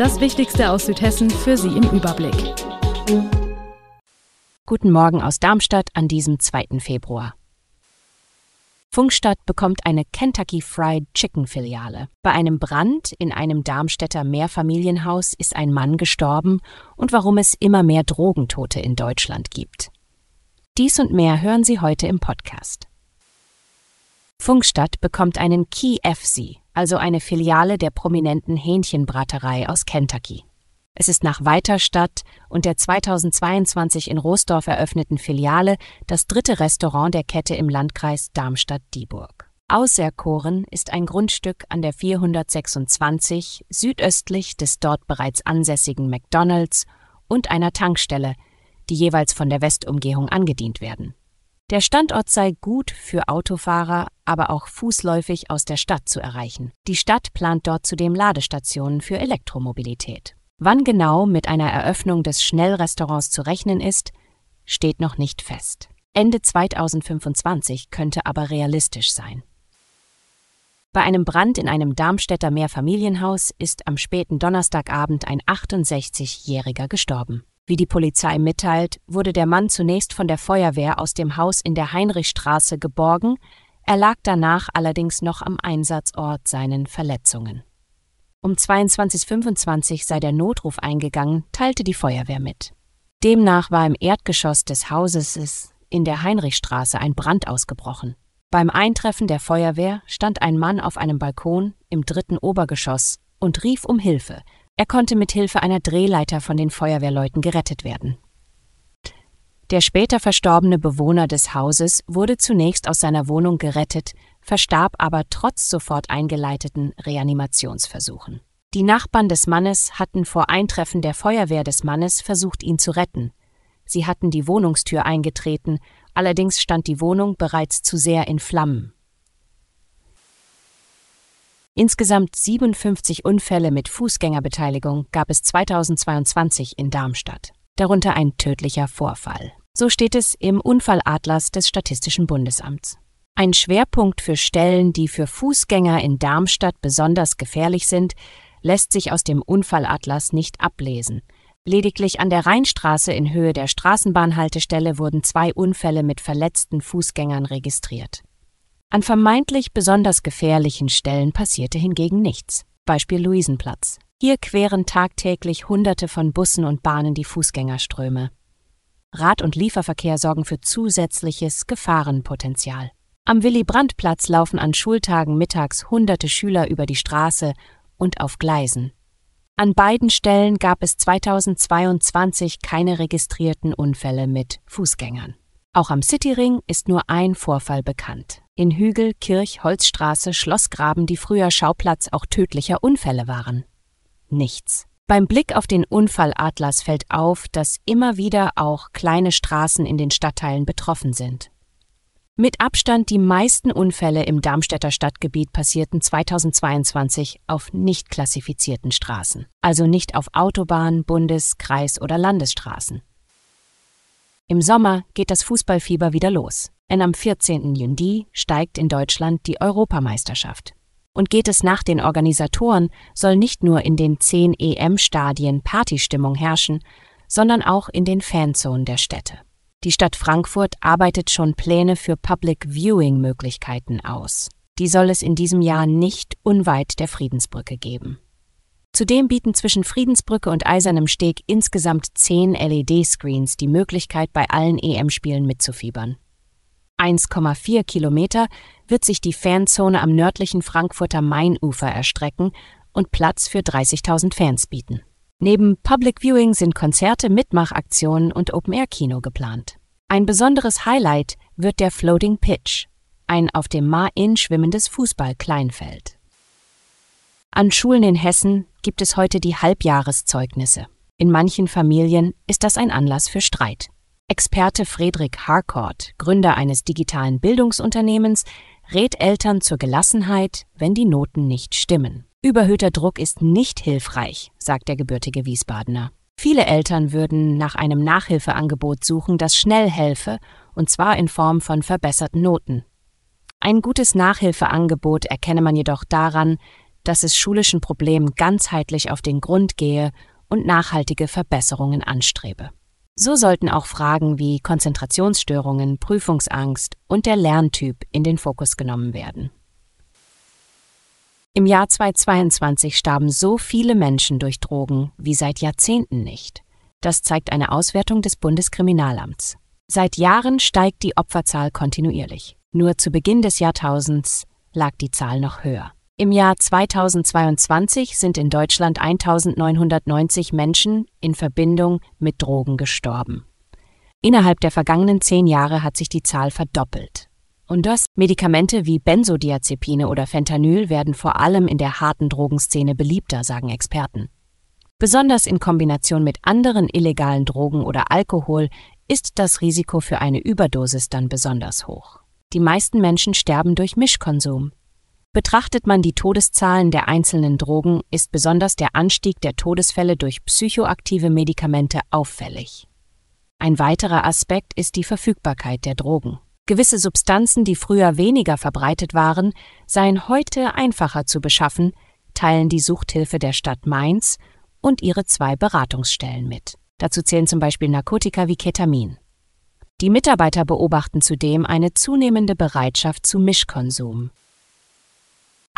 Das Wichtigste aus Südhessen für Sie im Überblick. Guten Morgen aus Darmstadt an diesem 2. Februar. Funkstadt bekommt eine Kentucky Fried Chicken Filiale. Bei einem Brand in einem Darmstädter Mehrfamilienhaus ist ein Mann gestorben und warum es immer mehr Drogentote in Deutschland gibt. Dies und mehr hören Sie heute im Podcast. Funkstadt bekommt einen KFC, also eine Filiale der prominenten Hähnchenbraterei aus Kentucky. Es ist nach Weiterstadt und der 2022 in Roosdorf eröffneten Filiale das dritte Restaurant der Kette im Landkreis Darmstadt-Dieburg. Auserkoren ist ein Grundstück an der 426 südöstlich des dort bereits ansässigen McDonalds und einer Tankstelle, die jeweils von der Westumgehung angedient werden. Der Standort sei gut für Autofahrer, aber auch fußläufig aus der Stadt zu erreichen. Die Stadt plant dort zudem Ladestationen für Elektromobilität. Wann genau mit einer Eröffnung des Schnellrestaurants zu rechnen ist, steht noch nicht fest. Ende 2025 könnte aber realistisch sein. Bei einem Brand in einem Darmstädter Mehrfamilienhaus ist am späten Donnerstagabend ein 68-Jähriger gestorben. Wie die Polizei mitteilt, wurde der Mann zunächst von der Feuerwehr aus dem Haus in der Heinrichstraße geborgen, er lag danach allerdings noch am Einsatzort seinen Verletzungen. Um 22.25 Uhr sei der Notruf eingegangen, teilte die Feuerwehr mit. Demnach war im Erdgeschoss des Hauses in der Heinrichstraße ein Brand ausgebrochen. Beim Eintreffen der Feuerwehr stand ein Mann auf einem Balkon im dritten Obergeschoss und rief um Hilfe, er konnte mit Hilfe einer Drehleiter von den Feuerwehrleuten gerettet werden. Der später verstorbene Bewohner des Hauses wurde zunächst aus seiner Wohnung gerettet, verstarb aber trotz sofort eingeleiteten Reanimationsversuchen. Die Nachbarn des Mannes hatten vor Eintreffen der Feuerwehr des Mannes versucht, ihn zu retten. Sie hatten die Wohnungstür eingetreten, allerdings stand die Wohnung bereits zu sehr in Flammen. Insgesamt 57 Unfälle mit Fußgängerbeteiligung gab es 2022 in Darmstadt, darunter ein tödlicher Vorfall. So steht es im Unfallatlas des Statistischen Bundesamts. Ein Schwerpunkt für Stellen, die für Fußgänger in Darmstadt besonders gefährlich sind, lässt sich aus dem Unfallatlas nicht ablesen. Lediglich an der Rheinstraße in Höhe der Straßenbahnhaltestelle wurden zwei Unfälle mit verletzten Fußgängern registriert. An vermeintlich besonders gefährlichen Stellen passierte hingegen nichts. Beispiel Luisenplatz. Hier queren tagtäglich Hunderte von Bussen und Bahnen die Fußgängerströme. Rad- und Lieferverkehr sorgen für zusätzliches Gefahrenpotenzial. Am Willy-Brandt-Platz laufen an Schultagen mittags hunderte Schüler über die Straße und auf Gleisen. An beiden Stellen gab es 2022 keine registrierten Unfälle mit Fußgängern. Auch am Cityring ist nur ein Vorfall bekannt in Hügel, Kirch, Holzstraße, Schlossgraben, die früher Schauplatz auch tödlicher Unfälle waren. Nichts. Beim Blick auf den Unfallatlas fällt auf, dass immer wieder auch kleine Straßen in den Stadtteilen betroffen sind. Mit Abstand die meisten Unfälle im Darmstädter Stadtgebiet passierten 2022 auf nicht klassifizierten Straßen, also nicht auf Autobahn, Bundes-, Kreis- oder Landesstraßen. Im Sommer geht das Fußballfieber wieder los denn am 14. Juni steigt in Deutschland die Europameisterschaft. Und geht es nach den Organisatoren, soll nicht nur in den zehn EM-Stadien Partystimmung herrschen, sondern auch in den Fanzonen der Städte. Die Stadt Frankfurt arbeitet schon Pläne für Public Viewing Möglichkeiten aus. Die soll es in diesem Jahr nicht unweit der Friedensbrücke geben. Zudem bieten zwischen Friedensbrücke und Eisernem Steg insgesamt zehn LED-Screens die Möglichkeit, bei allen EM-Spielen mitzufiebern. 1,4 Kilometer wird sich die Fanzone am nördlichen Frankfurter Mainufer erstrecken und Platz für 30.000 Fans bieten. Neben Public Viewing sind Konzerte, Mitmachaktionen und Open-Air-Kino geplant. Ein besonderes Highlight wird der Floating Pitch, ein auf dem Mar-Inn schwimmendes Fußball-Kleinfeld. An Schulen in Hessen gibt es heute die Halbjahreszeugnisse. In manchen Familien ist das ein Anlass für Streit. Experte Friedrich Harcourt, Gründer eines digitalen Bildungsunternehmens, rät Eltern zur Gelassenheit, wenn die Noten nicht stimmen. Überhöhter Druck ist nicht hilfreich, sagt der gebürtige Wiesbadener. Viele Eltern würden nach einem Nachhilfeangebot suchen, das schnell helfe, und zwar in Form von verbesserten Noten. Ein gutes Nachhilfeangebot erkenne man jedoch daran, dass es schulischen Problemen ganzheitlich auf den Grund gehe und nachhaltige Verbesserungen anstrebe. So sollten auch Fragen wie Konzentrationsstörungen, Prüfungsangst und der Lerntyp in den Fokus genommen werden. Im Jahr 2022 starben so viele Menschen durch Drogen wie seit Jahrzehnten nicht. Das zeigt eine Auswertung des Bundeskriminalamts. Seit Jahren steigt die Opferzahl kontinuierlich. Nur zu Beginn des Jahrtausends lag die Zahl noch höher. Im Jahr 2022 sind in Deutschland 1990 Menschen in Verbindung mit Drogen gestorben. Innerhalb der vergangenen zehn Jahre hat sich die Zahl verdoppelt. Und das Medikamente wie Benzodiazepine oder Fentanyl werden vor allem in der harten Drogenszene beliebter, sagen Experten. Besonders in Kombination mit anderen illegalen Drogen oder Alkohol ist das Risiko für eine Überdosis dann besonders hoch. Die meisten Menschen sterben durch Mischkonsum. Betrachtet man die Todeszahlen der einzelnen Drogen, ist besonders der Anstieg der Todesfälle durch psychoaktive Medikamente auffällig. Ein weiterer Aspekt ist die Verfügbarkeit der Drogen. Gewisse Substanzen, die früher weniger verbreitet waren, seien heute einfacher zu beschaffen, teilen die Suchthilfe der Stadt Mainz und ihre zwei Beratungsstellen mit. Dazu zählen zum Beispiel Narkotika wie Ketamin. Die Mitarbeiter beobachten zudem eine zunehmende Bereitschaft zu Mischkonsum.